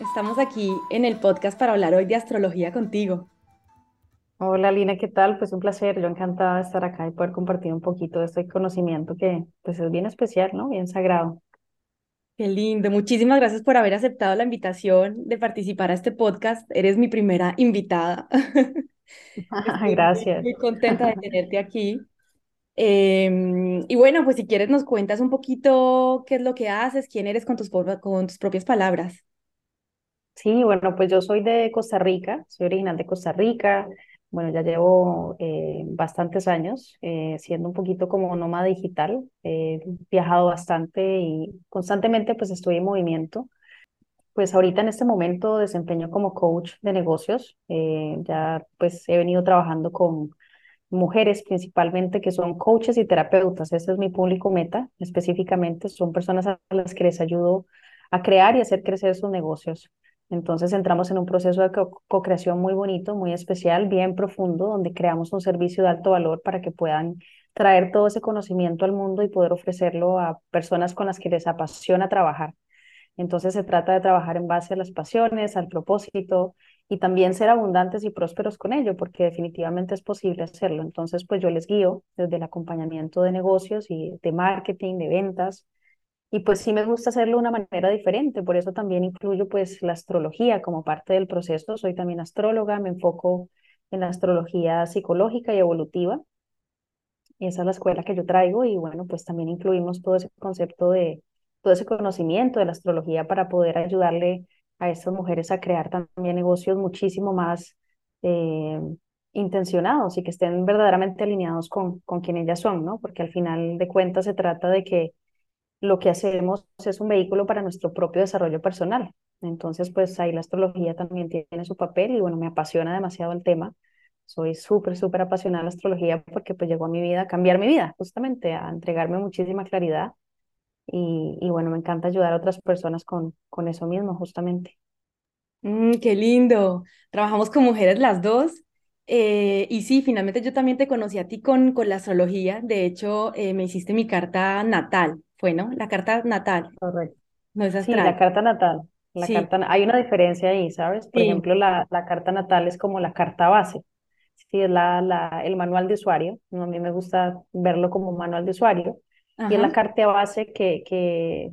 Estamos aquí en el podcast para hablar hoy de astrología contigo. Hola Lina, ¿qué tal? Pues un placer, yo encantada de estar acá y poder compartir un poquito de este conocimiento que pues es bien especial, ¿no? Bien sagrado. Qué lindo, muchísimas gracias por haber aceptado la invitación de participar a este podcast. Eres mi primera invitada. gracias. Muy, contenta de tenerte aquí. Em, y bueno, pues si quieres nos cuentas un poquito qué es lo que haces, quién eres con tus, con tus propias palabras. Sí, bueno, pues yo soy de Costa Rica, soy original de Costa Rica. Bueno, ya llevo eh, bastantes años eh, siendo un poquito como nómada digital. He viajado bastante y constantemente pues estoy en movimiento. Pues ahorita en este momento desempeño como coach de negocios. Eh, ya pues he venido trabajando con mujeres principalmente que son coaches y terapeutas. Ese es mi público meta específicamente. Son personas a las que les ayudo a crear y hacer crecer sus negocios. Entonces entramos en un proceso de co-creación muy bonito, muy especial, bien profundo, donde creamos un servicio de alto valor para que puedan traer todo ese conocimiento al mundo y poder ofrecerlo a personas con las que les apasiona trabajar. Entonces se trata de trabajar en base a las pasiones, al propósito y también ser abundantes y prósperos con ello, porque definitivamente es posible hacerlo. Entonces, pues yo les guío desde el acompañamiento de negocios y de marketing, de ventas, y pues sí me gusta hacerlo de una manera diferente, por eso también incluyo pues la astrología como parte del proceso. Soy también astróloga, me enfoco en la astrología psicológica y evolutiva. Y esa es la escuela que yo traigo y bueno, pues también incluimos todo ese concepto de, todo ese conocimiento de la astrología para poder ayudarle a estas mujeres a crear también negocios muchísimo más eh, intencionados y que estén verdaderamente alineados con, con quien ellas son, ¿no? Porque al final de cuentas se trata de que lo que hacemos es un vehículo para nuestro propio desarrollo personal. Entonces, pues ahí la astrología también tiene su papel y bueno, me apasiona demasiado el tema. Soy súper, súper apasionada de la astrología porque pues llegó a mi vida a cambiar mi vida, justamente a entregarme muchísima claridad y, y bueno, me encanta ayudar a otras personas con, con eso mismo, justamente. Mm, qué lindo. Trabajamos con mujeres las dos. Eh, y sí, finalmente yo también te conocí a ti con, con la astrología. De hecho, eh, me hiciste mi carta natal fue, ¿no? La carta natal. Correcto. No es Sí, la carta natal. La Sí, carta, hay una diferencia ahí, ¿sabes? Por sí. ejemplo, la, la carta natal es como la carta base. Sí, es la, la, el manual de usuario. A mí me gusta verlo como un manual de usuario. Y es la carta base que, que,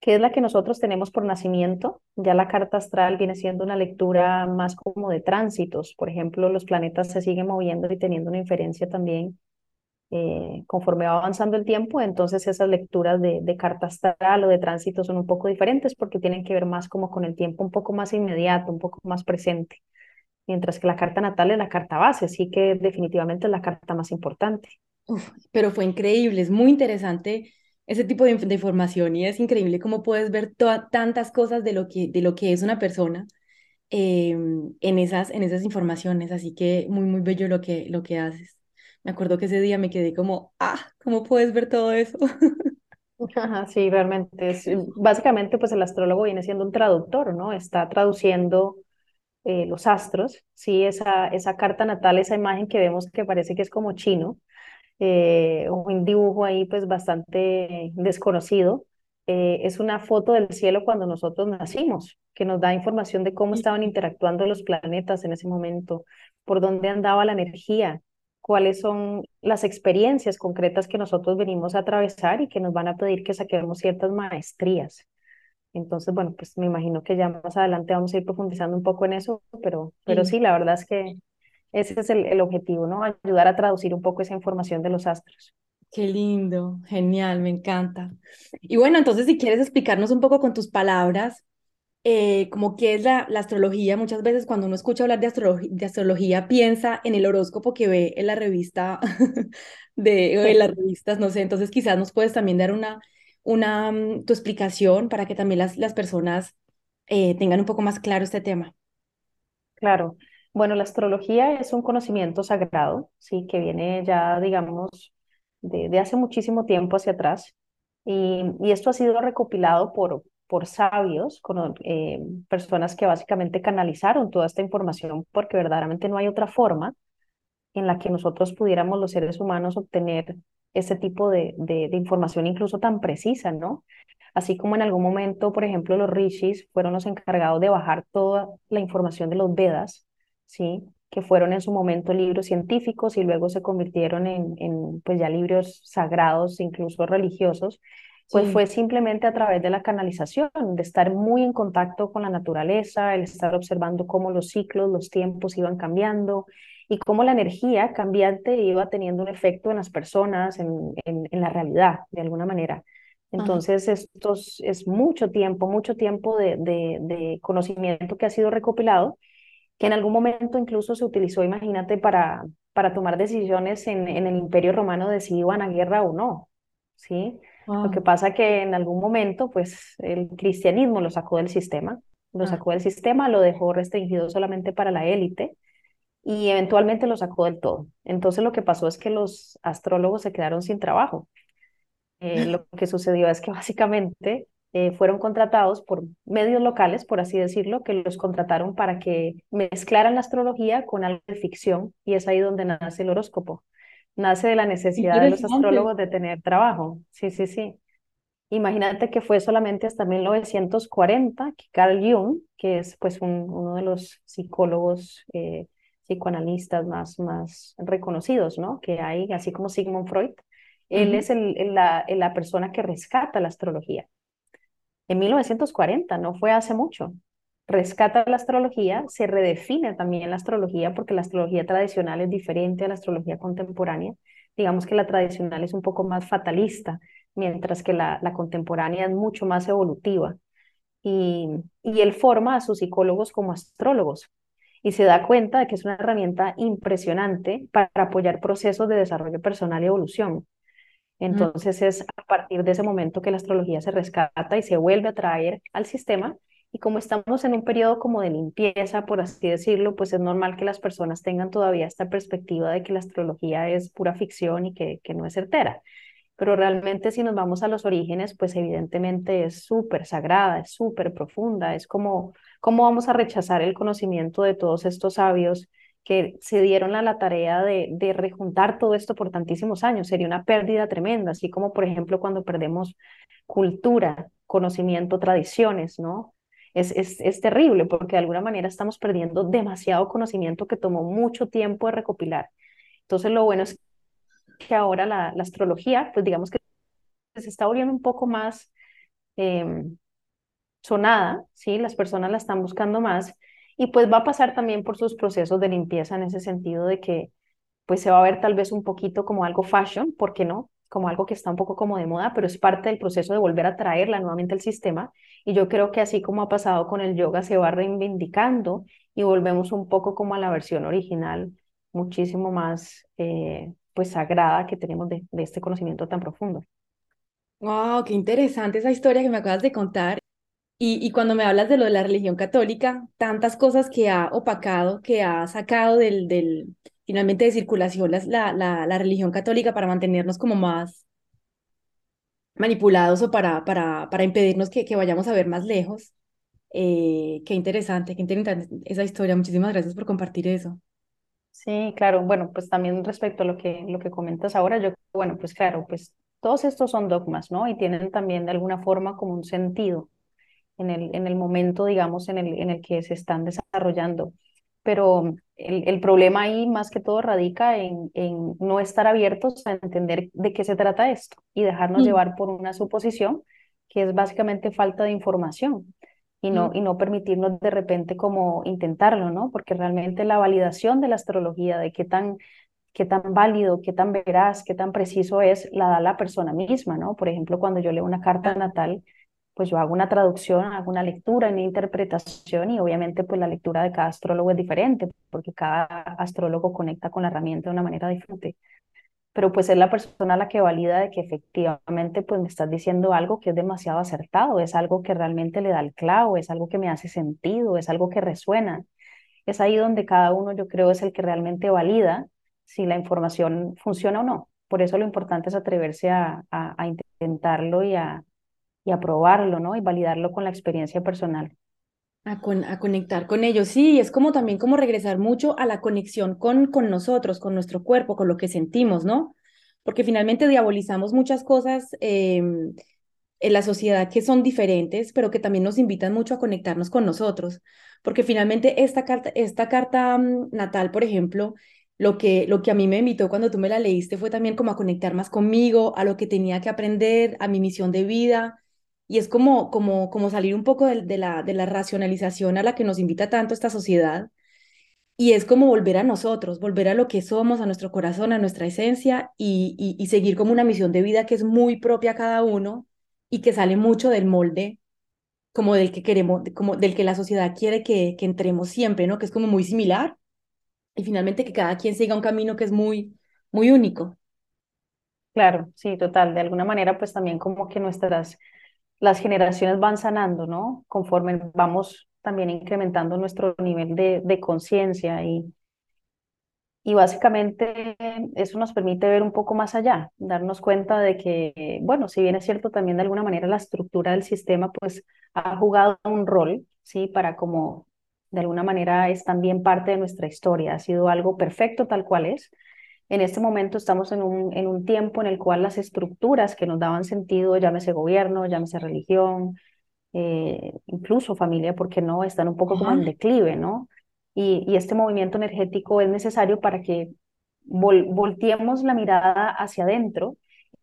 que es la que nosotros tenemos por nacimiento. Ya la carta astral viene siendo una lectura más como de tránsitos. Por ejemplo, los planetas se siguen moviendo y teniendo una inferencia también eh, conforme va avanzando el tiempo, entonces esas lecturas de, de carta astral o de tránsito son un poco diferentes porque tienen que ver más como con el tiempo un poco más inmediato, un poco más presente, mientras que la carta natal es la carta base, así que definitivamente es la carta más importante. Pero fue increíble, es muy interesante ese tipo de, inf- de información y es increíble cómo puedes ver tantas cosas de lo que, de lo que es una persona em, en esas, en esas informaciones, así que muy, muy bello lo que, lo que haces. Me acuerdo que ese día me quedé como, ah, ¿cómo puedes ver todo eso? Ajá, Sí, realmente es, básicamente pues el astrólogo viene siendo un traductor, ¿no? Está traduciendo eh, los astros, sí, esa, esa carta natal, esa imagen que vemos que parece que es como chino, eh, un dibujo ahí pues bastante desconocido. Eh, es una foto del cielo cuando nosotros nacimos, que nos da información de cómo estaban interactuando los planetas en ese momento, por dónde andaba la energía, cuáles son las experiencias concretas que nosotros venimos a atravesar y que nos van a pedir que saquemos ciertas maestrías. Entonces, bueno, pues me imagino que ya más adelante vamos a ir profundizando un poco en eso, pero, pero sí, la verdad es que ese es el, el objetivo, ¿no? Ayudar a traducir un poco esa información de los astros. Qué lindo, genial, me encanta. Y bueno, entonces si quieres explicarnos un poco con tus palabras, eh, como qué es la, astrología, muchas veces cuando uno escucha hablar de, astrología, de piensa en el horóscopo que ve en la revista, de, las revistas, no sé, entonces quizás nos puedes también dar una, una mm, tu explicación para que también las, las personas eh, tengan un poco más claro este tema. Claro. Bueno, la astrología es un conocimiento sagrado, sí, que viene ya, digamos, de, hace muchísimo tiempo hacia atrás. Y, esto ha sido recopilado por, por sabios, eh, personas que básicamente canalizaron toda esta información, porque verdaderamente no hay otra forma en la que nosotros pudiéramos los seres humanos obtener ese tipo de, información incluso tan precisa, ¿no? Así como en algún momento, por ejemplo, los rishis fueron los encargados de bajar toda la información de los Vedas, ¿sí? que fueron en su momento libros científicos y luego se convirtieron en pues ya libros sagrados, incluso religiosos, pues fue simplemente a través de la canalización, de estar muy en contacto con la naturaleza, el estar observando cómo los ciclos, los tiempos iban cambiando y cómo la energía cambiante iba teniendo un efecto en las personas, en, en, la realidad, de alguna manera. Entonces, esto es mucho tiempo, mucho tiempo de, de, de conocimiento que ha sido recopilado que en algún momento incluso se utilizó, imagínate, para, para tomar decisiones en, en el Imperio Romano de si iban a guerra o no, ¿sí? Lo que pasa que en algún momento, pues, el cristianismo lo sacó del sistema, lo ah. sacó del sistema, lo dejó restringido solamente para la élite y eventualmente lo sacó del todo. Entonces lo que pasó es que los astrólogos se quedaron sin trabajo. Eh, lo que sucedió es que básicamente eh, fueron contratados por medios locales, por así decirlo, que los contrataron para que mezclaran la astrología con algo de ficción y es ahí donde nace el horóscopo. Nace de la necesidad de los astrólogos de tener trabajo. Sí, sí, sí. Imagínate que fue solamente hasta 1940 que Carl Jung, que es pues uno de los psicólogos eh, psicoanalistas más, más reconocidos, ¿no? Que hay, así como Sigmund Freud, él es el, la, la persona que rescata la astrología en 1940, no fue hace mucho. Rescata la astrología, se redefine también la astrología porque la astrología tradicional es diferente a la astrología contemporánea. Digamos que la tradicional es un poco más fatalista, mientras que la, la contemporánea es mucho más evolutiva. Y, y él forma a sus psicólogos como astrólogos y se da cuenta de que es una herramienta impresionante para apoyar procesos de desarrollo personal y evolución. Entonces es a partir de ese momento que la astrología se rescata y se vuelve a traer al sistema. Y como estamos en un periodo como de limpieza, por así decirlo, pues es normal que las personas tengan todavía esta perspectiva de que la astrología es pura ficción y que, que no es certera. Pero realmente si nos vamos a los orígenes, pues evidentemente es súper sagrada, es súper profunda, es como, ¿cómo vamos a rechazar el conocimiento de todos estos sabios que se dieron a la tarea de, de rejuntar todo esto por tantísimos años. Sería una pérdida tremenda, así como por ejemplo cuando perdemos cultura, conocimiento, tradiciones, ¿no? Es, es, es, terrible porque de alguna manera estamos perdiendo demasiado conocimiento que tomó mucho tiempo de recopilar. Entonces lo bueno es que ahora la, astrología, pues digamos que se está volviendo un poco más eh, sonada, ¿sí? Las personas la están buscando más y pues va a pasar también por sus procesos de limpieza en ese sentido de que pues se va a ver tal vez un poquito como algo fashion, ¿por qué no? Como algo que está un poco como de moda, pero es parte del proceso de volver a traerla nuevamente al sistema. Y yo creo que así como ha pasado con el yoga, se va reivindicando y volvemos un poco como a la versión original, muchísimo más eh, pues sagrada que tenemos de, de este conocimiento tan profundo. Wow, qué interesante esa historia que me acabas de contar. Y, cuando me hablas de lo de la religión católica, tantas cosas que ha opacado, que ha sacado del, del finalmente de circulación la, la, la religión católica para mantenernos como más manipulados o para, para, para impedirnos que, que vayamos a ver más lejos. Eh, qué interesante, qué interesante esa historia. Muchísimas gracias por compartir eso. Sí, claro. Bueno, pues también respecto a lo que, lo que comentas ahora, yo, bueno, pues claro, pues todos estos son dogmas, ¿no? Y tienen también de alguna forma como un sentido en el, en el momento, digamos, en el, en el que se están desarrollando. Pero el, el problema ahí más que todo radica en, en, no estar abiertos a entender de qué se trata esto y dejarnos mm. llevar por una suposición que es básicamente falta de información y no, y no permitirnos de repente como intentarlo, ¿no? Porque realmente la validación de la astrología, de qué tan, qué tan válido, qué tan veraz, qué tan preciso es, la da la persona misma, ¿no? Por ejemplo, cuando yo leo una carta natal, pues yo hago una traducción, hago una lectura, una interpretación y obviamente pues la lectura de cada astrólogo es diferente porque cada astrólogo conecta con la herramienta de una manera diferente. Pero pues es la persona la que valida de que efectivamente pues me estás diciendo algo que es demasiado acertado, es algo que realmente le da el clavo, es algo que me hace sentido, es algo que resuena. Es ahí donde cada uno yo creo es el que realmente valida si la información funciona o no. Por eso lo importante es atreverse a, a intentarlo y a, y aprobarlo, ¿no? Y validarlo con la experiencia personal. A, con, a, conectar con ellos, sí, es como también como regresar mucho a la conexión con, con nosotros, con nuestro cuerpo, con lo que sentimos, ¿no? Porque finalmente diabolizamos muchas cosas em, en la sociedad que son diferentes, pero que también nos invitan mucho a conectarnos con nosotros, porque finalmente esta carta, esta carta mm, natal, por ejemplo, lo que, lo que a mí me invitó cuando tú me la leíste fue también como a conectar más conmigo, a lo que tenía que aprender, a mi misión de vida, y es como, como, como salir un poco de, la, de la racionalización a la que nos invita tanto esta sociedad. Y es como volver a nosotros, volver a lo que somos, a nuestro corazón, a nuestra esencia y, y, seguir como una misión de vida que es muy propia a cada uno y que sale mucho del molde como del que queremos, como del que la sociedad quiere que, que entremos siempre, ¿no? Que es como muy similar y finalmente que cada quien siga un camino que es muy, muy único. Claro, sí, total. De alguna manera, pues también como que nuestras las generaciones van sanando, ¿no? Conforme vamos también incrementando nuestro nivel de, conciencia y, y básicamente eso nos permite ver un poco más allá, darnos cuenta de que, bueno, si bien es cierto también de alguna manera la estructura del sistema pues ha jugado un rol, ¿sí? Para como de alguna manera es también parte de nuestra historia, ha sido algo perfecto tal cual es, en este momento estamos en un, en un tiempo en el cual las estructuras que nos daban sentido, llámese gobierno, llámese religión, eh, incluso familia, porque no, están un poco como en declive, ¿no? Y, y, este movimiento energético es necesario para que volteemos la mirada hacia adentro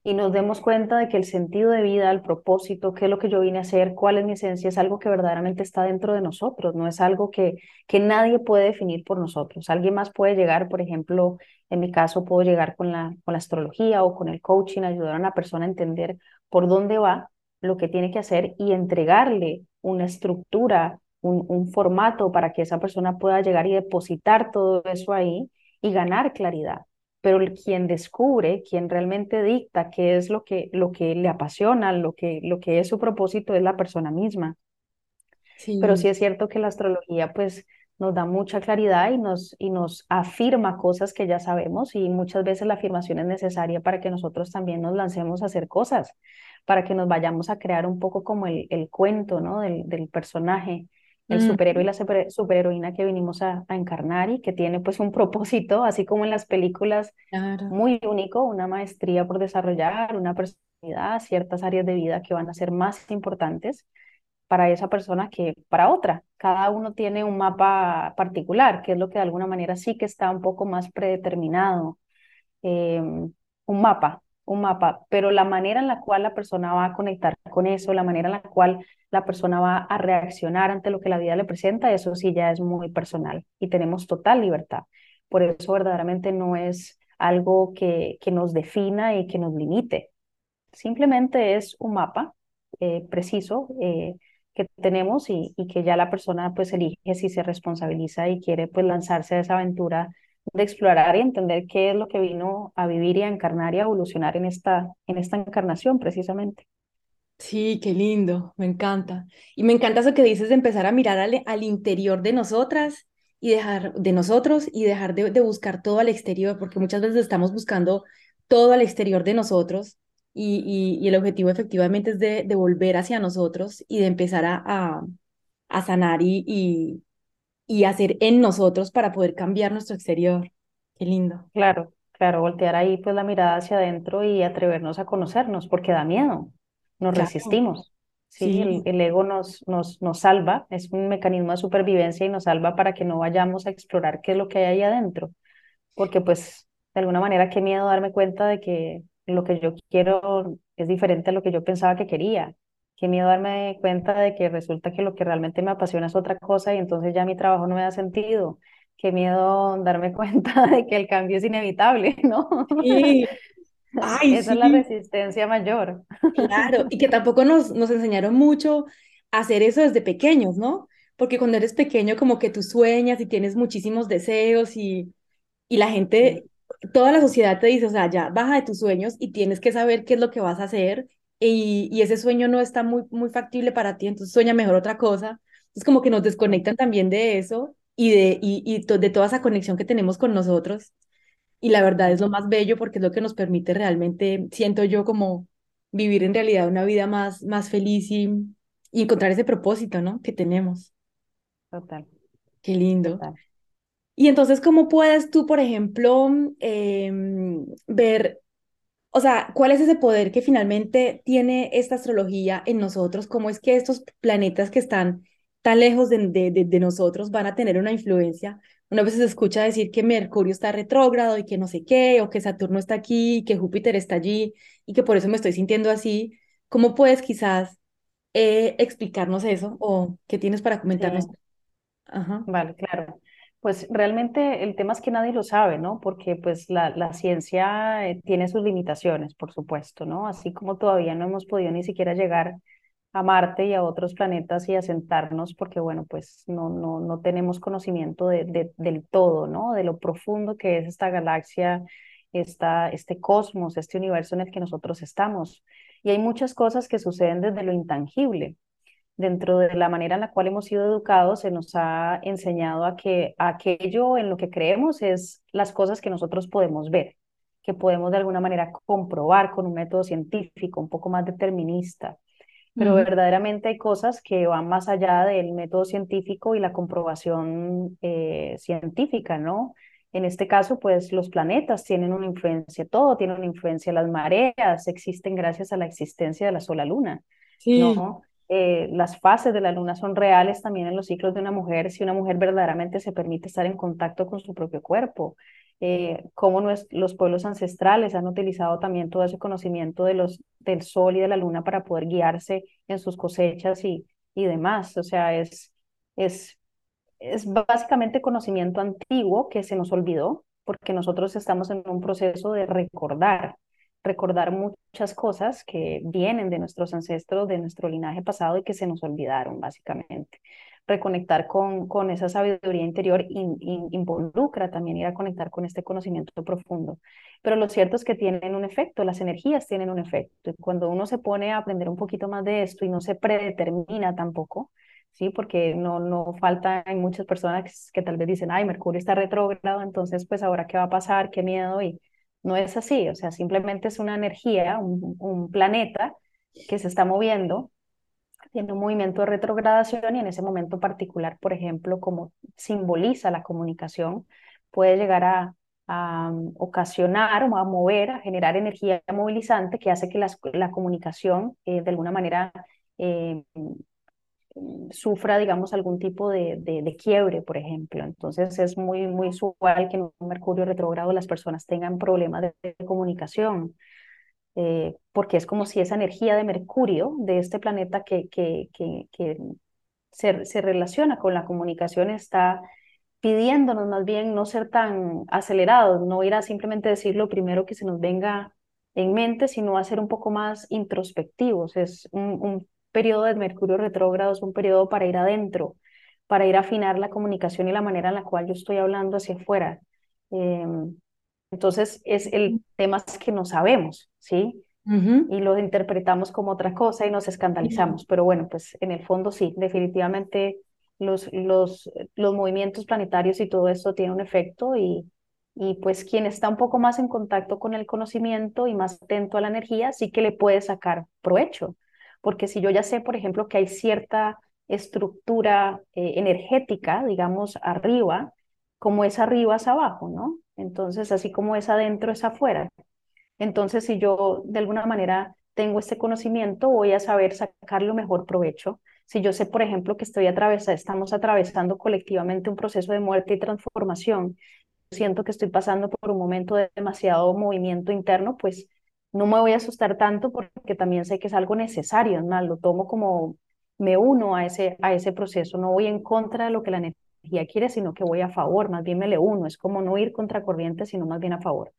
y nos demos cuenta de que el sentido de vida, el propósito, qué es lo que yo vine a hacer, cuál es mi esencia, es algo que verdaderamente está dentro de nosotros, no es algo que, que nadie puede definir por nosotros. Alguien más puede llegar, por ejemplo, en mi caso puedo llegar con la, con la astrología o con el coaching, ayudar a una persona a entender por dónde va, lo que tiene que hacer y entregarle una estructura, un, un formato para que esa persona pueda llegar y depositar todo eso ahí y ganar claridad pero quien descubre, quien realmente dicta qué es lo que, lo que le apasiona, lo que, lo que es su propósito es la persona misma. Sí. Pero sí es cierto que la astrología pues nos da mucha claridad y nos, y nos afirma cosas que ya sabemos y muchas veces la afirmación es necesaria para que nosotros también nos lancemos a hacer cosas, para que nos vayamos a crear un poco como el, el cuento ¿no? del, del personaje el superhéroe y la superheroína que vinimos a, encarnar y que tiene pues un propósito, así como en las películas, muy único, una maestría por desarrollar, una personalidad, ciertas áreas de vida que van a ser más importantes para esa persona que para otra. Cada uno tiene un mapa particular, que es lo que de alguna manera sí que está un poco más predeterminado. Em, un mapa, un mapa, pero la manera en la cual la persona va a conectar con eso, la manera en la cual la persona va a reaccionar ante lo que la vida le presenta, eso sí ya es muy personal y tenemos total libertad. Por eso verdaderamente no es algo que, que nos defina y que nos limite. Simplemente es un mapa eh, preciso eh, que tenemos y, y, que ya la persona pues elige si se responsabiliza y quiere pues lanzarse a esa aventura de explorar y entender qué es lo que vino a vivir y a encarnar y a evolucionar en esta, en esta encarnación precisamente. Sí, qué lindo, me encanta. Y me encanta eso que dices de empezar a mirar al, al interior de nosotras y dejar de nosotros y dejar de, de, buscar todo al exterior, porque muchas veces estamos buscando todo al exterior de nosotros y, y, el objetivo efectivamente es de, de, volver hacia nosotros y de empezar a, a, sanar y, y hacer en nosotros para poder cambiar nuestro exterior. Qué lindo. Claro, claro, voltear ahí pues la mirada hacia adentro y atrevernos a conocernos, porque da miedo, nos resistimos. Sí, El, ego nos, nos, nos salva, es un mecanismo de supervivencia y nos salva para que no vayamos a explorar qué es lo que hay ahí adentro, porque pues de alguna manera qué miedo darme cuenta de que lo que yo quiero es diferente a lo que yo pensaba que quería qué miedo darme cuenta de que resulta que lo que realmente me apasiona es otra cosa y entonces ya mi trabajo no me da sentido. Qué miedo darme cuenta de que el cambio es inevitable, ¿no? Sí. Ay, Esa es la sí, resistencia mayor. claro. Y que tampoco nos, nos enseñaron mucho a hacer eso desde pequeños, ¿no? Porque cuando eres pequeño como que tú sueñas y tienes muchísimos deseos y, y la Sí, gente, toda la sociedad te dice, o sea, ya baja de tus sueños y tienes que saber qué es lo que vas a hacer y, y ese sueño no está muy, muy factible para ti, entonces sueña mejor otra cosa. Entonces como que nos desconectan también de eso y de, y, y to- de toda esa conexión que tenemos con nosotros. Y la verdad es lo más bello porque es lo que nos permite realmente, siento yo, como vivir en realidad una vida más, más feliz y, y encontrar ese propósito, ¿no? Que tenemos. total, Qué lindo. total. Y entonces, ¿cómo puedes tú, por ejemplo, em, ver, o sea, cuál es ese poder que finalmente tiene esta astrología en nosotros? ¿Cómo es que estos planetas que están tan lejos de, de, de- de nosotros van a tener una influencia? Una vez se escucha decir que Mercurio está retrógrado y que no sé qué, o que Saturno está aquí y que Júpiter está allí y que por eso me estoy sintiendo así. ¿Cómo puedes quizás eh, explicarnos eso o qué tienes para comentarnos? Sí. Ajá. Vale, claro. Pues realmente el tema es que nadie lo sabe, ¿no? Porque pues la, la ciencia eh, tiene sus limitaciones, por supuesto, ¿no? Así como todavía no hemos podido ni siquiera llegar a Marte y a otros planetas y asentarnos, porque bueno, pues no, no, no tenemos conocimiento de, de- del todo, ¿no? De lo profundo que es esta galaxia, esta, este cosmos, este universo en el que nosotros estamos. Y hay muchas cosas que suceden desde lo intangible dentro de la manera en la cual hemos sido educados, se nos ha enseñado a que aquello en lo que creemos es las cosas que nosotros podemos ver, que podemos de alguna manera comprobar con un método científico un poco más determinista. Pero verdaderamente hay cosas que van más allá del método científico y la comprobación eh, científica, ¿no? En este caso, pues los planetas tienen una influencia, todo tiene una influencia, las mareas existen gracias a la existencia de la sola luna. Sí. ¿no? Eh, las fases de la luna son reales también en los ciclos de una mujer, si una mujer verdaderamente se permite estar en contacto con su propio cuerpo. Eh, cómo los pueblos ancestrales han utilizado también todo ese conocimiento de los, del sol y de la luna para poder guiarse en sus cosechas y, y demás. O sea, es, es es básicamente conocimiento antiguo que se nos olvidó porque nosotros estamos en un proceso de recordar, recordar muchas cosas que vienen de nuestros ancestros, de nuestro linaje pasado y que se nos olvidaron, básicamente. Reconectar con, con esa sabiduría interior in, in, involucra también ir a conectar con este conocimiento profundo. Pero lo cierto es que tienen un efecto, las energías tienen un efecto. Cuando uno se pone a aprender un poquito más de esto y no se predetermina tampoco, ¿sí? Porque no, no falta, hay muchas personas que, que tal vez dicen, ay, Mercurio está retrógrado, entonces pues ahora qué va a pasar, qué miedo, y no es así, o sea, simplemente es una energía, un, planeta que se está moviendo, tiene un movimiento de retrogradación y en ese momento particular, por ejemplo, como simboliza la comunicación, puede llegar a, um, ocasionar o a mover, a generar energía movilizante que hace que la comunicación eh, de alguna manera eh, sufra, digamos, algún tipo de, de, de, quiebre, por ejemplo. Entonces es muy, muy usual que en un Mercurio retrógrado las personas tengan problemas de, de comunicación, eh, porque es como si esa energía de Mercurio, de este planeta que, que, que, que se, se relaciona con la comunicación, está pidiéndonos más bien no ser tan acelerados, no ir a simplemente decir lo primero que se nos venga en mente, sino a ser un poco más introspectivos. Es un, un periodo de Mercurio retrógrado, es un periodo para ir adentro, para ir a afinar la comunicación y la manera en la cual yo estoy hablando hacia afuera. Eh, entonces, es el tema es que no sabemos, ¿sí? Y lo interpretamos como otra cosa y nos escandalizamos. Pero bueno, pues en el fondo sí, definitivamente los, los, los movimientos planetarios y todo esto tiene un efecto y, y pues quien está un poco más en contacto con el conocimiento y más atento a la energía, sí que le puede sacar provecho. Porque si yo ya sé, por ejemplo, que hay cierta estructura eh, energética, digamos, arriba, como es arriba es abajo, ¿no? Entonces, así como es adentro es afuera. Entonces, si yo de alguna manera tengo este conocimiento, voy a saber sacarlo mejor provecho. Si yo sé, por ejemplo, que estoy atravesando, estamos atravesando colectivamente un proceso de muerte y transformación, siento que estoy pasando por un momento de demasiado movimiento interno, pues no me voy a asustar tanto porque también sé que es algo necesario, ¿no? Lo tomo como me uno a ese, a ese proceso, no voy en contra de lo que la energía quiere, sino que voy a favor, más bien me le uno, es como no ir contra corriente, sino más bien a favor.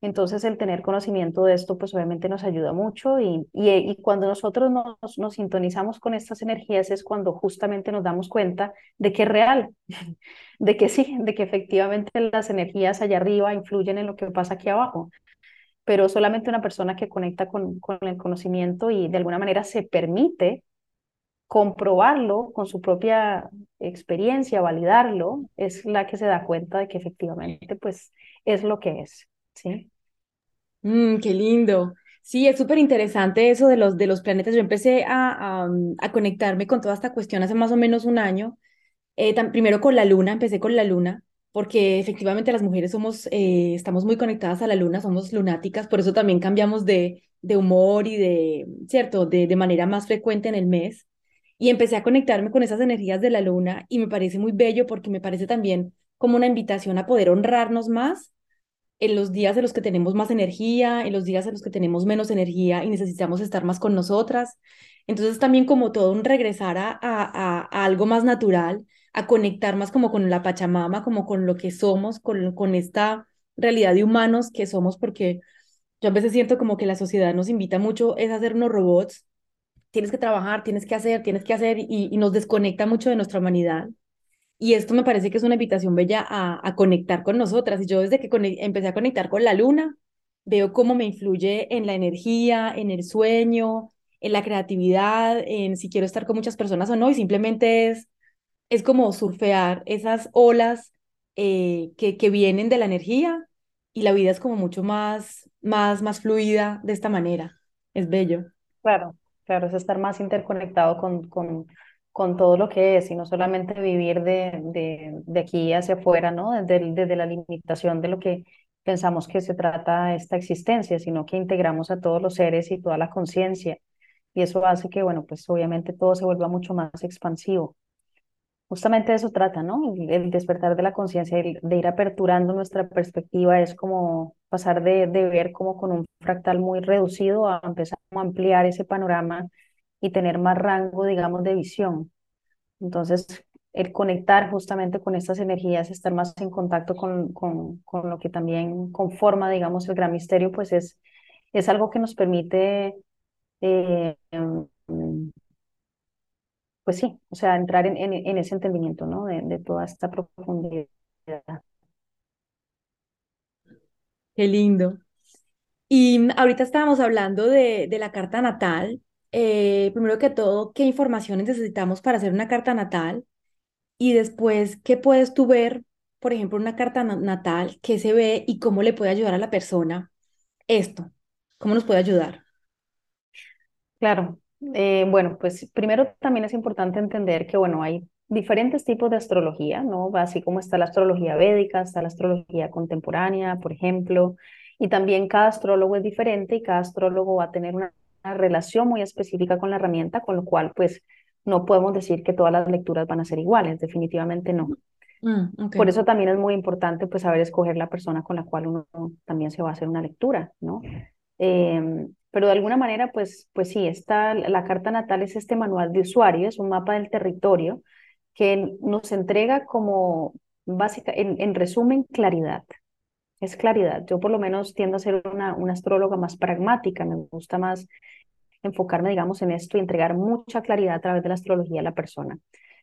Entonces el tener conocimiento de esto pues obviamente nos ayuda mucho y, y, cuando nosotros nos, nos, sintonizamos con estas energías es cuando justamente nos damos cuenta de que es real, de que sí, de que efectivamente las energías allá arriba influyen en lo que pasa aquí abajo, pero solamente una persona que conecta con, con el conocimiento y de alguna manera se permite comprobarlo con su propia experiencia, validarlo, es la que se da cuenta de que efectivamente pues es lo que es. Sí. Mm, qué lindo. Sí, es súper interesante eso de los, de los planetas. Yo empecé a, a, conectarme con toda esta cuestión hace más o menos un año. Eh, primero con la luna, empecé con la luna, porque efectivamente las mujeres somos, eh, estamos muy conectadas a la luna, somos lunáticas, por eso también cambiamos de, de humor y de, ¿cierto?, de, de manera más frecuente en el mes. Y empecé a conectarme con esas energías de la luna y me parece muy bello porque me parece también como una invitación a poder honrarnos más en los días en los que tenemos más energía, en los días en los que tenemos menos energía y necesitamos estar más con nosotras. Entonces también como todo un regresar a, a, a algo más natural, a conectar más como con la Pachamama, como con lo que somos, con, con esta realidad de humanos que somos, porque yo a veces siento como que la sociedad nos invita mucho es a hacer unos robots, tienes que trabajar, tienes que hacer, tienes que hacer, y, y nos desconecta mucho de nuestra humanidad. Y esto me parece que es una invitación bella a, conectar con nosotras. Y yo desde que empecé a conectar con la luna, veo cómo me influye en la energía, en el sueño, en la creatividad, en si quiero estar con muchas personas o no. Y simplemente es, es como surfear esas olas eh, que, que vienen de la energía y la vida es como mucho más, más, más fluida de esta manera. Es bello. Claro, claro, es estar más interconectado con, con con todo lo que es y no solamente vivir de, de, de aquí hacia afuera, ¿no? Desde, desde la limitación de lo que pensamos que se trata esta existencia, sino que integramos a todos los seres y toda la conciencia. Y eso hace que, bueno, pues obviamente todo se vuelva mucho más expansivo. Justamente de eso trata, ¿no? El, despertar de la conciencia, de ir aperturando nuestra perspectiva, es como pasar de, de ver como con un fractal muy reducido a empezar a ampliar ese panorama y tener más rango, digamos, de visión. Entonces, el conectar justamente con estas energías, estar más en contacto con, con, con lo que también conforma, digamos, el gran misterio, pues es, es algo que nos permite, eh, mm, pues sí, o sea, entrar en, en, ese entendimiento, ¿no? De, de toda esta profundidad. Qué lindo. Y ahorita estábamos hablando de, de la carta natal eh, primero que todo, qué informaciones necesitamos para hacer una carta natal y después, qué puedes tú ver, por ejemplo, una carta natal, qué se ve y cómo le puede ayudar a la persona esto, cómo nos puede ayudar. Claro, eh, bueno, pues primero también es importante entender que, bueno, hay diferentes tipos de astrología, ¿no? Así como está la astrología védica, está la astrología contemporánea, por ejemplo, y también cada astrólogo es diferente y cada astrólogo va a tener una relación muy específica con la herramienta, con lo cual pues no podemos decir que todas las lecturas van a ser iguales, definitivamente no. Mm, Por eso también es muy importante pues saber escoger la persona con la cual uno también se va a hacer una lectura, ¿no? Em, pero de alguna manera pues, pues sí, está, la carta natal es este manual de usuario, es un mapa del territorio que nos entrega como básica, en, en resumen, claridad, es claridad. Yo por lo menos tiendo a ser una, una astróloga más pragmática, me gusta más enfocarme, digamos, en esto y entregar mucha claridad a través de la astrología a la persona.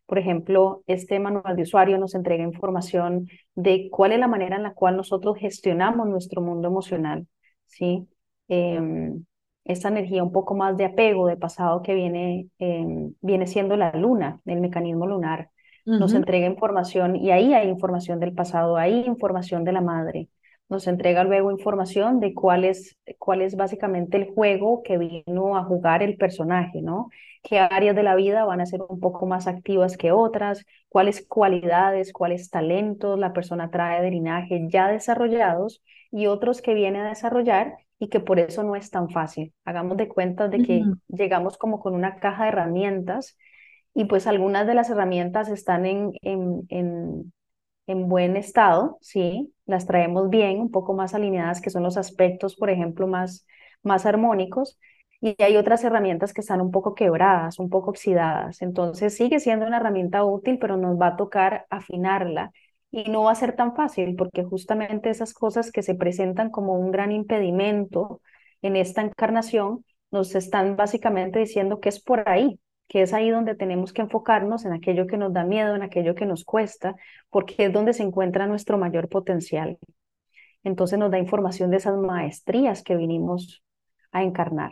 Por ejemplo, este manual de usuario nos entrega información de cuál es la manera en la cual nosotros gestionamos nuestro mundo emocional, ¿sí? Eh, esta energía un poco más de apego, de pasado que viene, em, viene siendo la luna, el mecanismo lunar, nos entrega información y ahí hay información del pasado, hay información de la madre, nos entrega luego información de cuál es, cuál es básicamente el juego que vino a jugar el personaje, ¿no? Qué áreas de la vida van a ser un poco más activas que otras, cuáles cualidades, cuáles talentos la persona trae de linaje ya desarrollados y otros que viene a desarrollar y que por eso no es tan fácil. Hagamos de cuenta de que llegamos como con una caja de herramientas y pues algunas de las herramientas están en, en, en en buen estado, ¿sí? Las traemos bien, un poco más alineadas, que son los aspectos, por ejemplo, más, más armónicos. Y hay otras herramientas que están un poco quebradas, un poco oxidadas. Entonces sigue siendo una herramienta útil, pero nos va a tocar afinarla. Y no va a ser tan fácil, porque justamente esas cosas que se presentan como un gran impedimento en esta encarnación, nos están básicamente diciendo que es por ahí, que es ahí donde tenemos que enfocarnos en aquello que nos da miedo, en aquello que nos cuesta, porque es donde se encuentra nuestro mayor potencial. Entonces nos da información de esas maestrías que vinimos a encarnar.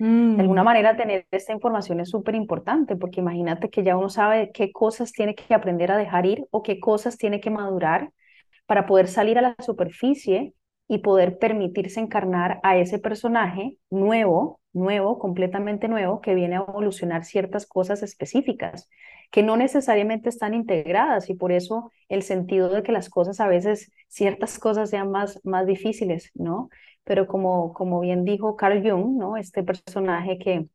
De alguna mm. manera tener esta información es súper importante porque imagínate que ya uno sabe qué cosas tiene que aprender a dejar ir o qué cosas tiene que madurar para poder salir a la superficie y poder permitirse encarnar a ese personaje nuevo, nuevo, completamente nuevo, que viene a evolucionar ciertas cosas específicas, que no necesariamente están integradas y por eso el sentido de que las cosas a veces, ciertas cosas sean más, más difíciles, ¿no? Pero como, como bien dijo Carl Jung, ¿no? Este personaje que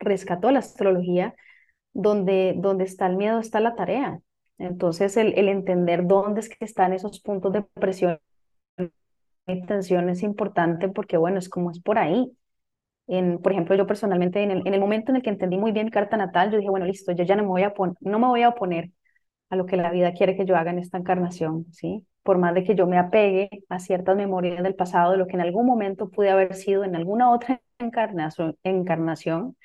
rescató la astrología, donde, donde está el miedo está la tarea. Entonces, el, el entender dónde es que están esos puntos de presión intención es importante porque, bueno, es como es por ahí. En, por ejemplo, yo personalmente, en el, en el momento en el que entendí muy bien carta natal, yo dije, bueno, listo, yo ya no me voy a, no me voy a oponer a lo que la vida quiere que yo haga en esta encarnación, ¿sí? Por más de que yo me apegue a ciertas memorias del pasado, de lo que en algún momento pude haber sido en alguna otra encarnación,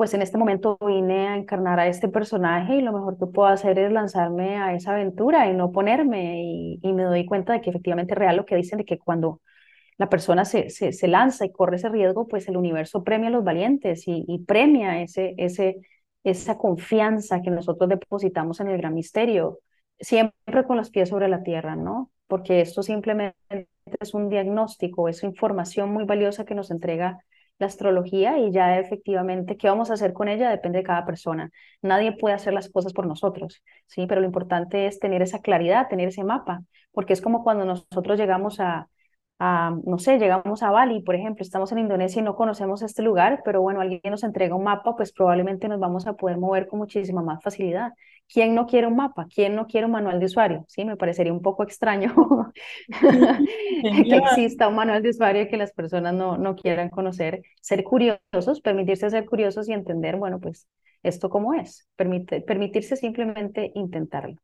pues en este momento vine a encarnar a este personaje y lo mejor que puedo hacer es lanzarme a esa aventura y no ponerme y, me doy cuenta de que efectivamente es real lo que dicen de que cuando la persona se, se, lanza y corre ese riesgo, pues el universo premia a los valientes y, y premia ese, ese, esa confianza que nosotros depositamos en el gran misterio, siempre con los pies sobre la tierra, ¿no? Porque esto simplemente es un diagnóstico, es información muy valiosa que nos entrega la astrología y ya efectivamente qué vamos a hacer con ella depende de cada persona. Nadie puede hacer las cosas por nosotros, ¿sí? Pero lo importante es tener esa claridad, tener ese mapa, porque es como cuando nosotros llegamos a, no sé, llegamos a Bali, por ejemplo, estamos en Indonesia y no conocemos este lugar, pero bueno, alguien nos entrega un mapa, pues probablemente nos vamos a poder mover con muchísima más facilidad. ¿Quién no quiere un mapa? ¿Quién no quiere un manual de usuario? Sí, me parecería un poco extraño que exista un manual de usuario que las personas no, no quieran conocer, ser curiosos, permitirse ser curiosos y entender, bueno, pues esto cómo es, permitirse simplemente intentarlo.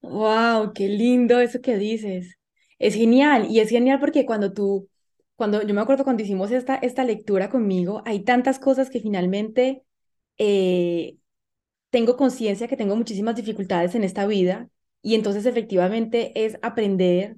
Wow, qué lindo eso que dices es genial y es genial porque cuando tú, cuando yo me acuerdo cuando hicimos esta, esta lectura conmigo, hay tantas cosas que finalmente eh, tengo conciencia que tengo muchísimas dificultades en esta vida y entonces efectivamente es aprender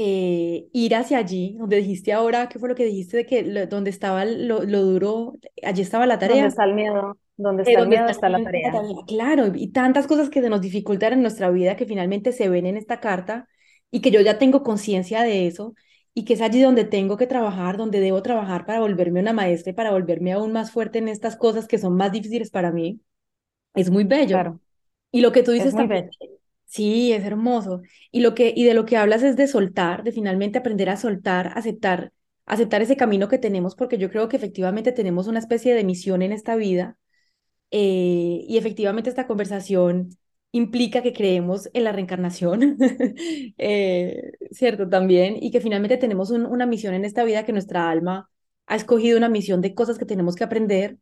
eh, ir hacia allí, donde dijiste ahora, ¿qué fue lo que dijiste de que donde estaba lo, lo, duro, allí estaba la tarea? Donde está el miedo, donde está el miedo está, la tarea. Claro, y tantas cosas que se nos dificultan en nuestra vida que finalmente se ven en esta carta y que yo ya tengo conciencia de eso y que es allí donde tengo que trabajar, donde debo trabajar para volverme una maestra y para volverme aún más fuerte en estas cosas que son más difíciles para mí, es muy bello. Claro. Y lo que tú dices también, sí, es hermoso. Y lo que y de lo que hablas es de soltar, de finalmente aprender a soltar, aceptar, aceptar ese camino que tenemos, porque yo creo que efectivamente tenemos una especie de misión en esta vida. Eh, y efectivamente esta conversación implica que creemos en la reencarnación, eh, ¿cierto? También, y que finalmente tenemos una misión en esta vida que nuestra alma ha escogido una misión de cosas que tenemos que aprender.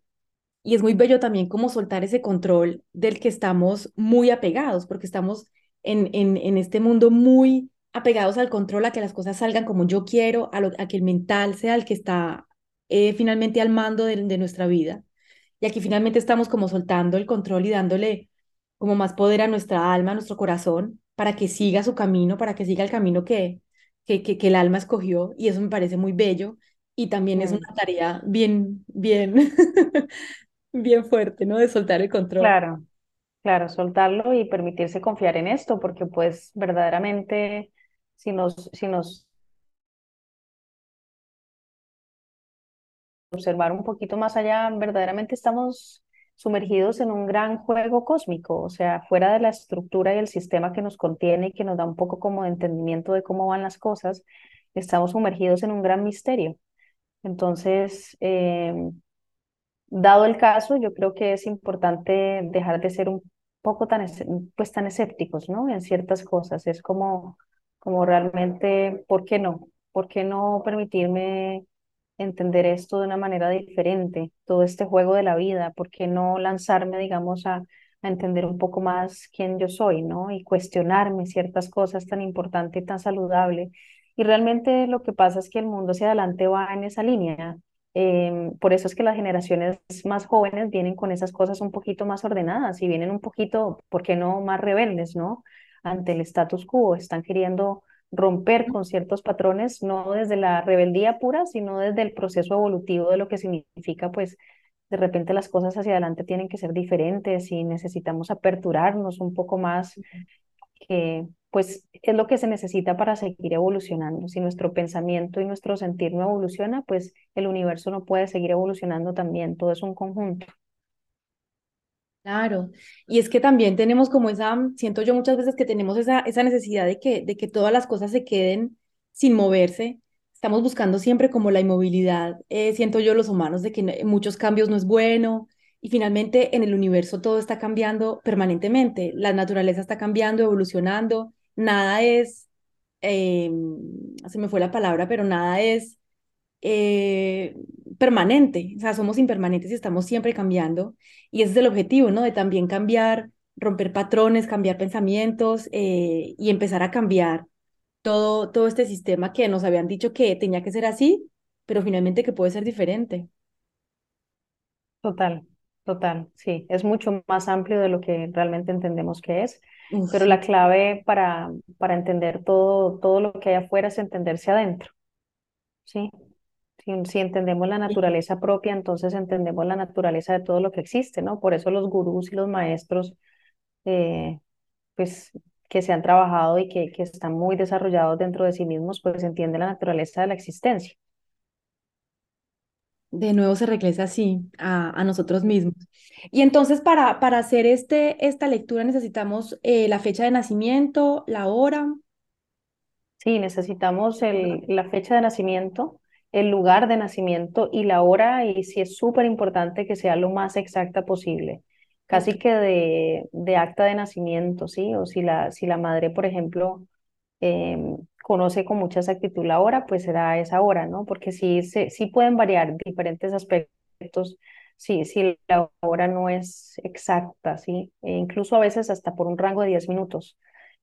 Y es muy bello también como soltar ese control del que estamos muy apegados, porque estamos en, en, este mundo muy apegados al control, a que las cosas salgan como yo quiero, a, a que el mental sea el que está eh, finalmente al mando de, de nuestra vida. Y aquí finalmente estamos como soltando el control y dándole como más poder a nuestra alma, a nuestro corazón, para que siga su camino, para que siga el camino que, que, que, el alma escogió. Y eso me parece muy bello. Y también es una tarea bien, bien, bien fuerte, ¿no? De soltar el control. Claro, claro, soltarlo y permitirse confiar en esto, porque pues verdaderamente si nos, si nos observar un poquito más allá, verdaderamente estamos sumergidos en un gran juego cósmico, o sea, fuera de la estructura y el sistema que nos contiene y que nos da un poco como de entendimiento de cómo van las cosas, estamos sumergidos en un gran misterio. Entonces, em, dado el caso, yo creo que es importante dejar de ser un poco tan, pues, tan escépticos, ¿no? En ciertas cosas. Es como, como realmente, ¿por qué no? ¿Por qué no permitirme entender esto de una manera diferente? Todo este juego de la vida, ¿por qué no lanzarme, digamos, a, a entender un poco más quién yo soy, ¿no? Y cuestionarme ciertas cosas tan importantes y tan saludables. Y realmente lo que pasa es que el mundo hacia adelante va en esa línea. Em, por eso es que las generaciones más jóvenes vienen con esas cosas un poquito más ordenadas y vienen un poquito, ¿por qué no?, más rebeldes, ¿no? Ante el status quo. Están queriendo romper con ciertos patrones, no desde la rebeldía pura, sino desde el proceso evolutivo de lo que significa, pues, de repente las cosas hacia adelante tienen que ser diferentes y necesitamos aperturarnos un poco más, que pues es lo que se necesita para seguir evolucionando. Si nuestro pensamiento y nuestro sentir no evoluciona, pues el universo no puede seguir evolucionando también, todo es un conjunto. Claro, y es que también tenemos como esa, siento yo muchas veces que tenemos esa, esa necesidad de que, de que todas las cosas se queden sin moverse. Estamos buscando siempre como la inmovilidad, eh, siento yo los humanos, de que muchos cambios no es bueno, y finalmente en el universo todo está cambiando permanentemente, la naturaleza está cambiando, evolucionando, nada es, eh, se me fue la palabra, pero nada es eh, permanente, o sea, somos impermanentes y estamos siempre cambiando y ese es el objetivo, ¿no? De también cambiar, romper patrones, cambiar pensamientos eh, y empezar a cambiar todo, todo este sistema que nos habían dicho que tenía que ser así, pero finalmente que puede ser diferente. Total, total, sí, es mucho más amplio de lo que realmente entendemos que es, pero la clave para, para entender todo, todo lo que hay afuera es entenderse adentro, ¿sí? Si, entendemos la naturaleza propia, entonces entendemos la naturaleza de todo lo que existe, ¿no? Por eso los gurús y los maestros, eh, pues que se han trabajado y que, que están muy desarrollados dentro de sí mismos, pues entienden la naturaleza de la existencia. De nuevo se regresa así a, a nosotros mismos. Y entonces para, para hacer este, esta lectura necesitamos eh, la fecha de nacimiento, la hora. Sí, necesitamos el, la fecha de nacimiento, el lugar de nacimiento y la hora, y sí es súper importante que sea lo más exacta posible, casi que de, de, acta de nacimiento, ¿sí? O si la, si la madre, por ejemplo, em, conoce con mucha exactitud la hora, pues será esa hora, ¿no? Porque sí, se, sí pueden variar diferentes aspectos, sí, si la hora no es exacta, ¿sí? E incluso a veces hasta por un rango de 10 minutos.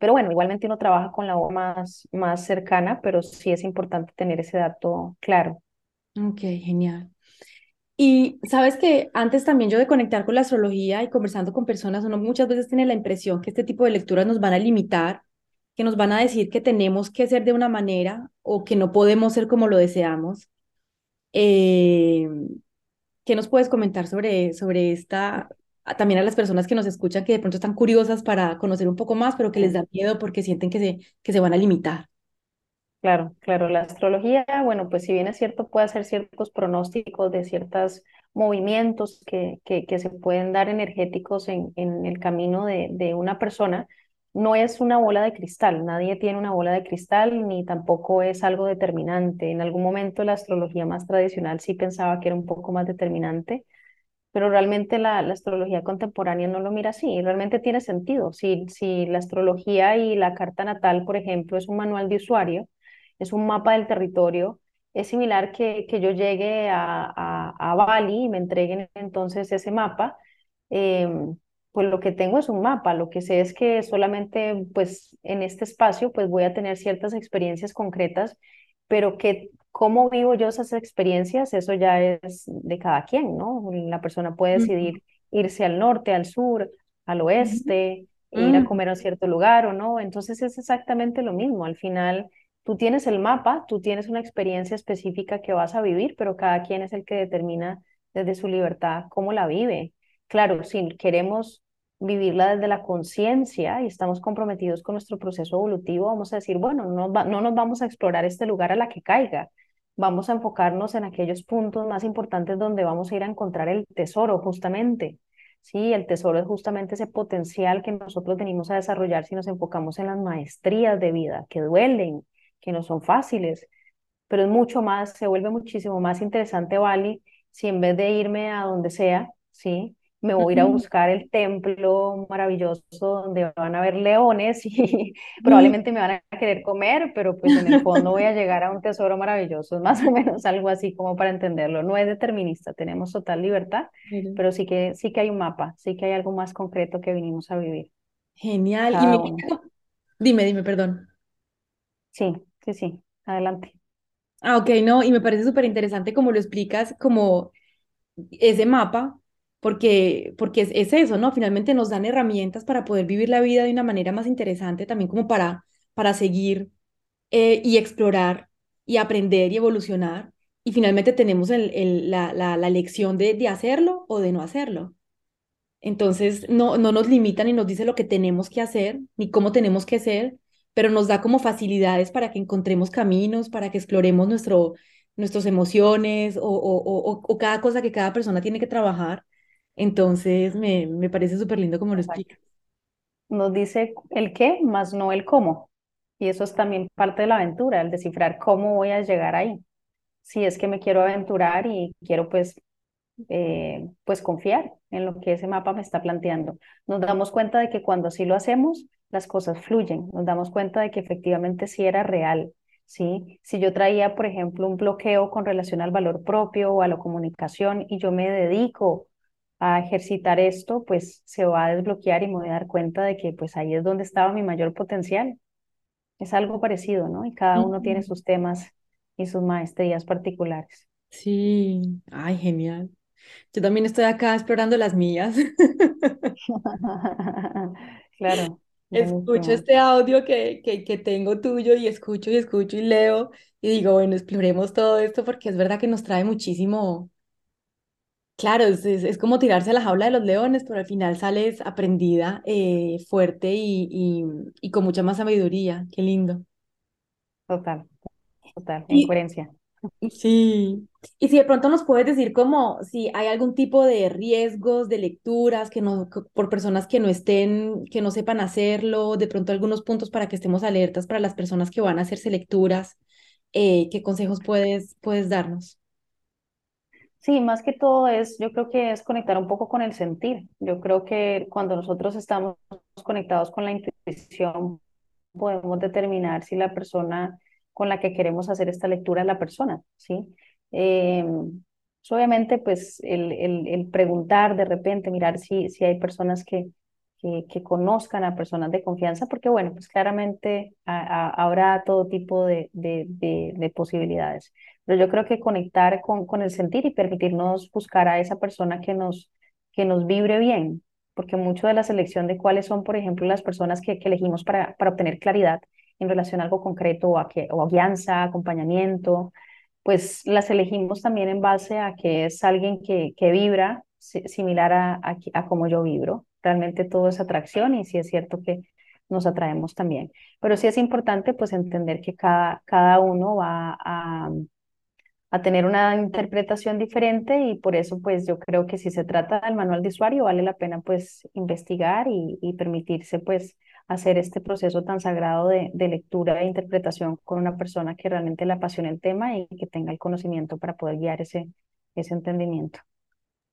Pero bueno, igualmente uno trabaja con la O más, más cercana, pero sí es importante tener ese dato claro. Ok, genial. Y sabes que antes también yo de conectar con la astrología y conversando con personas, uno muchas veces tiene la impresión que este tipo de lecturas nos van a limitar, que nos van a decir que tenemos que ser de una manera o que no podemos ser como lo deseamos. Eh, ¿Qué nos puedes comentar sobre, sobre esta, también a las personas que nos escuchan que de pronto están curiosas para conocer un poco más, pero que les da miedo porque sienten que se, que se van a limitar. Claro, claro, la astrología, bueno, pues si bien es cierto, puede hacer ciertos pronósticos de ciertos movimientos que, que, que se pueden dar energéticos en, en el camino de, de una persona, no es una bola de cristal, nadie tiene una bola de cristal ni tampoco es algo determinante. En algún momento la astrología más tradicional sí pensaba que era un poco más determinante, pero realmente la, astrología contemporánea no lo mira así, realmente tiene sentido. Si, si la astrología y la carta natal, por ejemplo, es un manual de usuario, es un mapa del territorio, es similar que, que yo llegue a, a, Bali y me entreguen entonces ese mapa. Em, pues lo que tengo es un mapa, lo que sé es que solamente pues en este espacio pues voy a tener ciertas experiencias concretas, pero que cómo vivo yo esas experiencias, eso ya es de cada quien, ¿no? La persona puede decidir irse al norte, al sur, al oeste, ir a mm. comer a cierto lugar o no. Entonces es exactamente lo mismo. Al final, tú tienes el mapa, tú tienes una experiencia específica que vas a vivir, pero cada quien es el que determina desde su libertad cómo la vive. Claro, si queremos vivirla desde la conciencia y estamos comprometidos con nuestro proceso evolutivo, vamos a decir, bueno, no, no nos vamos a explorar este lugar a la que caiga, vamos a enfocarnos en aquellos puntos más importantes donde vamos a ir a encontrar el tesoro, justamente. Sí, el tesoro es justamente ese potencial que nosotros venimos a desarrollar si nos enfocamos en las maestrías de vida, que duelen, que no son fáciles, pero es mucho más, se vuelve muchísimo más interesante, Vale, si en vez de irme a donde sea, ¿sí? Me voy a ir a buscar el templo maravilloso donde van a haber leones y probablemente me van a querer comer, pero pues en el fondo voy a llegar a un tesoro maravilloso, más o menos algo así como para entenderlo. No es determinista, tenemos total libertad, pero sí que, sí que hay un mapa, sí que hay algo más concreto que vinimos a vivir. Genial. Y me... Dime, dime, perdón. Sí, sí, sí, adelante. Ah, ok, no, y me parece súper interesante como lo explicas, como ese mapa, porque, porque es, es, eso, ¿no? Finalmente nos dan herramientas para poder vivir la vida de una manera más interesante, también como para, para seguir eh, y explorar y aprender y evolucionar. Y finalmente tenemos el, el, la, la, la lección de, de hacerlo o de no hacerlo. Entonces, no, no nos limita ni nos dice lo que tenemos que hacer, ni cómo tenemos que ser, pero nos da como facilidades para que encontremos caminos, para que exploremos nuestro, nuestras emociones o, o, o, cada cosa que cada persona tiene que trabajar. Entonces, me, me parece súper lindo como lo explica. Nos dice el qué, más no el cómo. Y eso es también parte de la aventura, el descifrar cómo voy a llegar ahí. Si es que me quiero aventurar y quiero pues eh, pues confiar en lo que ese mapa me está planteando. Nos damos cuenta de que cuando así lo hacemos, las cosas fluyen, nos damos cuenta de que efectivamente sí era real, ¿sí? Si yo traía, por ejemplo, un bloqueo con relación al valor propio o a la comunicación y yo me dedico a ejercitar esto, pues se va a desbloquear y me voy a dar cuenta de que pues ahí es donde estaba mi mayor potencial. Es algo parecido, ¿no? Y cada uno tiene sus temas y sus maestrías particulares. Sí, ay, genial. Yo también estoy acá explorando las mías. Claro. Escucho este audio que, que, que tengo tuyo y escucho y escucho y leo y digo, bueno, exploremos todo esto porque es verdad que nos trae muchísimo. Claro, es, es, como tirarse a la jaula de los leones, pero al final sales aprendida, eh, fuerte y, y, y, con mucha más sabiduría. Qué lindo. Total, total, en coherencia. Sí, y si de pronto nos puedes decir como si hay algún tipo de riesgos de lecturas que no, por personas que no estén, que no sepan hacerlo, de pronto algunos puntos para que estemos alertas para las personas que van a hacerse lecturas, eh, ¿qué consejos puedes, puedes darnos? Sí, más que todo es, yo creo que es conectar un poco con el sentir. Yo creo que cuando nosotros estamos conectados con la intuición, podemos determinar si la persona con la que queremos hacer esta lectura a la persona, ¿sí? Eh, obviamente, pues el, el, el, preguntar de repente, mirar si, si hay personas que, que, conozcan a personas de confianza, porque bueno, pues claramente habrá todo tipo de, de, posibilidades. Pero yo creo que conectar con, con el sentir y permitirnos buscar a esa persona que nos, que nos vibre bien, porque mucho de la selección de cuáles son, por ejemplo, las personas que, que elegimos para, para obtener claridad, en relación a algo concreto o a, que, o a guianza, acompañamiento, pues las elegimos también en base a que es alguien que, que vibra similar a, a, a como yo vibro. Realmente todo es atracción y sí es cierto que nos atraemos también. Pero sí es importante pues entender que cada, cada uno va a, a tener una interpretación diferente y por eso pues yo creo que si se trata del manual de usuario vale la pena pues investigar y, permitirse pues hacer este proceso tan sagrado de, de, lectura e interpretación con una persona que realmente le apasione el tema y que tenga el conocimiento para poder guiar ese, ese entendimiento.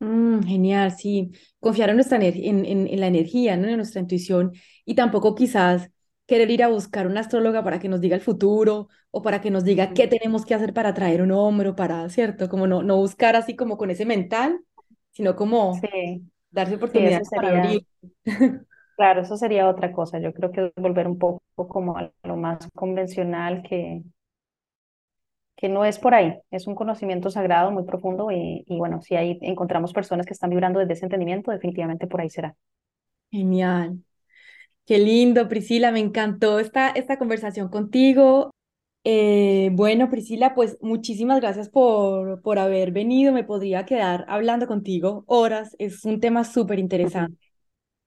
Mm, genial, sí. Confiar en, nuestra en, en, en, la energía, ¿no? en nuestra intuición y tampoco quizás querer ir a buscar una astróloga para que nos diga el futuro o para que nos diga qué tenemos que hacer para traer un hombre o para, ¿cierto? Como no, no buscar así como con ese mental, sino como sí. darse oportunidades sí, para abrir. Claro, eso sería otra cosa. Yo creo que volver un poco como a lo más convencional que, que no es por ahí, es un conocimiento sagrado muy profundo y, y, bueno, si ahí encontramos personas que están vibrando desde ese entendimiento, definitivamente por ahí será. Genial. Qué lindo, Priscila, me encantó esta, esta conversación contigo. Eh, bueno, Priscila, pues muchísimas gracias por, por haber venido. Me podría quedar hablando contigo horas. Es un tema súper interesante.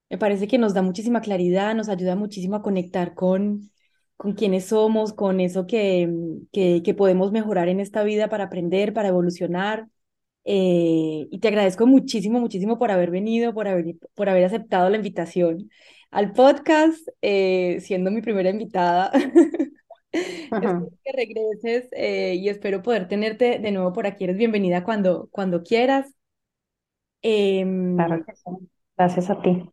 Me parece que nos da muchísima claridad, nos ayuda muchísimo a conectar con, con quienes somos, con eso que, que, que podemos mejorar en esta vida para aprender, para evolucionar. Eh, y te agradezco muchísimo, muchísimo por haber venido, por haber, por haber aceptado la invitación al podcast, eh, siendo mi primera invitada. espero que regreses eh, y espero poder tenerte de nuevo por aquí. Eres bienvenida cuando, cuando quieras. Em, claro que sí. Gracias a ti.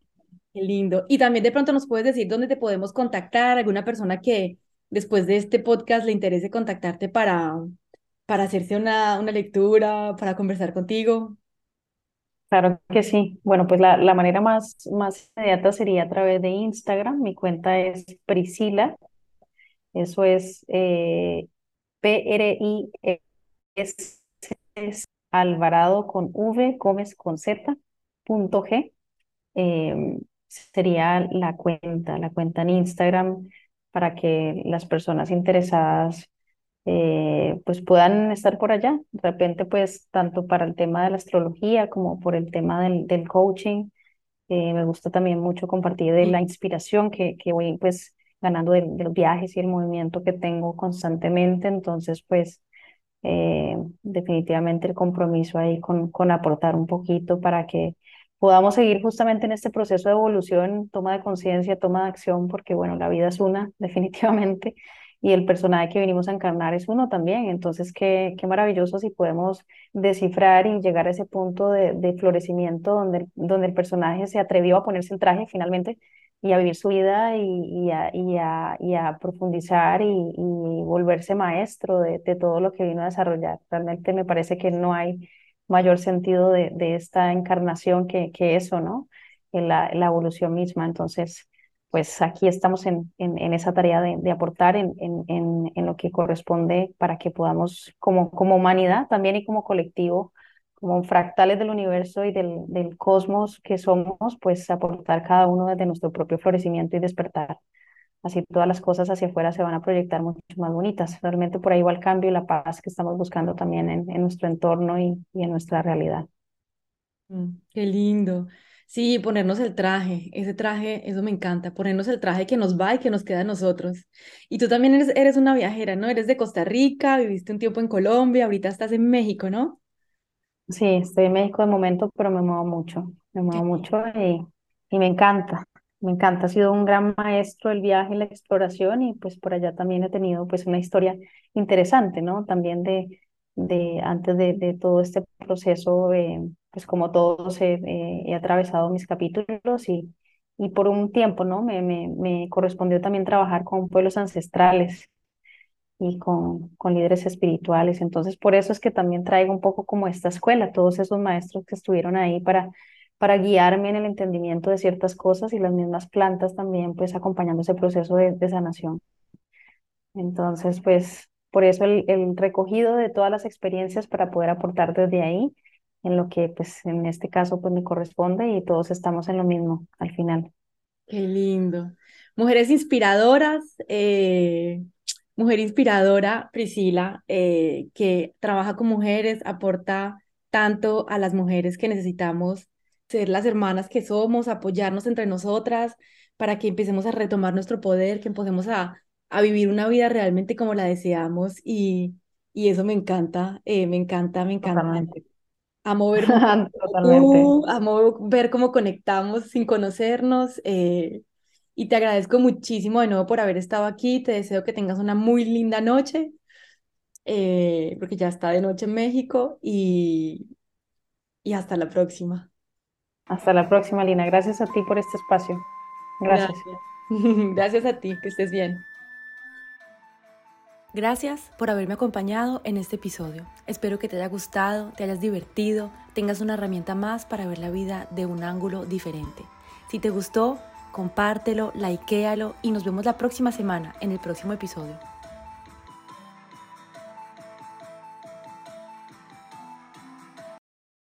Qué lindo. Y también de pronto nos puedes decir dónde te podemos contactar, alguna persona que después de este podcast le interese contactarte para, para hacerse una, una lectura, para conversar contigo. Claro que sí. Bueno, pues la, la manera más, más inmediata sería a través de Instagram. Mi cuenta es Priscila. Eso es eh, P-R-I-S Alvarado con V, Gómez con Z, punto G. Em, sería la cuenta, la cuenta en Instagram para que las personas interesadas eh, pues puedan estar por allá. De repente, pues tanto para el tema de la astrología como por el tema del, del coaching. Eh, me gusta también mucho compartir de la inspiración que, que voy pues ganando de, de, los viajes y el movimiento que tengo constantemente. Entonces, pues eh, definitivamente el compromiso ahí con, con aportar un poquito para que podamos seguir justamente en este proceso de evolución, toma de conciencia, toma de acción, porque bueno, la vida es una, definitivamente, y el personaje que venimos a encarnar es uno también. Entonces, qué, qué maravilloso si podemos descifrar y llegar a ese punto de, de florecimiento donde, donde el personaje se atrevió a ponerse el traje finalmente y a vivir su vida y, y, a, y, a, y a, profundizar y, volverse maestro de, de, todo lo que vino a desarrollar. Realmente me parece que no hay mayor sentido de, de esta encarnación que, que eso, ¿no? En la, la, evolución misma. Entonces, pues aquí estamos en, en, en esa tarea de, de aportar en, en, lo que corresponde para que podamos, como, como humanidad también y como colectivo, como fractales del universo y del, del cosmos que somos, pues aportar cada uno desde nuestro propio florecimiento y despertar. Así todas las cosas hacia afuera se van a proyectar mucho más bonitas. Realmente por ahí va el cambio y la paz que estamos buscando también en, en nuestro entorno y, y, en nuestra realidad. Mm, qué lindo. Sí, ponernos el traje, ese traje, eso me encanta, ponernos el traje que nos va y que nos queda a nosotros. Y tú también eres, eres una viajera, ¿no? Eres de Costa Rica, viviste un tiempo en Colombia, ahorita estás en México, ¿no? Sí, estoy en México de momento, pero me muevo mucho, me muevo mucho y, y me encanta, me encanta. Ha sido un gran maestro el viaje la exploración y pues por allá también he tenido pues una historia interesante, ¿no? También de, de antes de, de todo este proceso, eh, pues como todos he, eh, he, atravesado mis capítulos y, y por un tiempo, ¿no? Me, me, me correspondió también trabajar con pueblos ancestrales y con, con líderes espirituales. Entonces, por eso es que también traigo un poco como esta escuela, todos esos maestros que estuvieron ahí para, para guiarme en el entendimiento de ciertas cosas y las mismas plantas también, pues acompañando ese proceso de, sanación. Entonces, pues por eso el, el, recogido de todas las experiencias para poder aportar desde ahí en lo que pues en este caso pues me corresponde y todos estamos en lo mismo al final. Qué lindo. Mujeres inspiradoras, eh, mujer inspiradora, Priscila, eh, que trabaja con mujeres, aporta tanto a las mujeres que necesitamos ser las hermanas que somos, apoyarnos entre nosotras para que empecemos a retomar nuestro poder, que empecemos a, a vivir una vida realmente como la deseamos y, y eso me encanta, eh, me encanta, me encanta. Totalmente. Amo ver, Totalmente. amo ver cómo conectamos sin conocernos. Eh, y te agradezco muchísimo de nuevo por haber estado aquí. Te deseo que tengas una muy linda noche, eh, porque ya está de noche en México y, y hasta la próxima. Hasta la próxima, Lina. Gracias a ti por este espacio. Gracias. Gracias, Gracias a ti, que estés bien. Gracias por haberme acompañado en este episodio. Espero que te haya gustado, te hayas divertido, tengas una herramienta más para ver la vida de un ángulo diferente. Si te gustó, compártelo, likealo y nos vemos la próxima semana en el próximo episodio.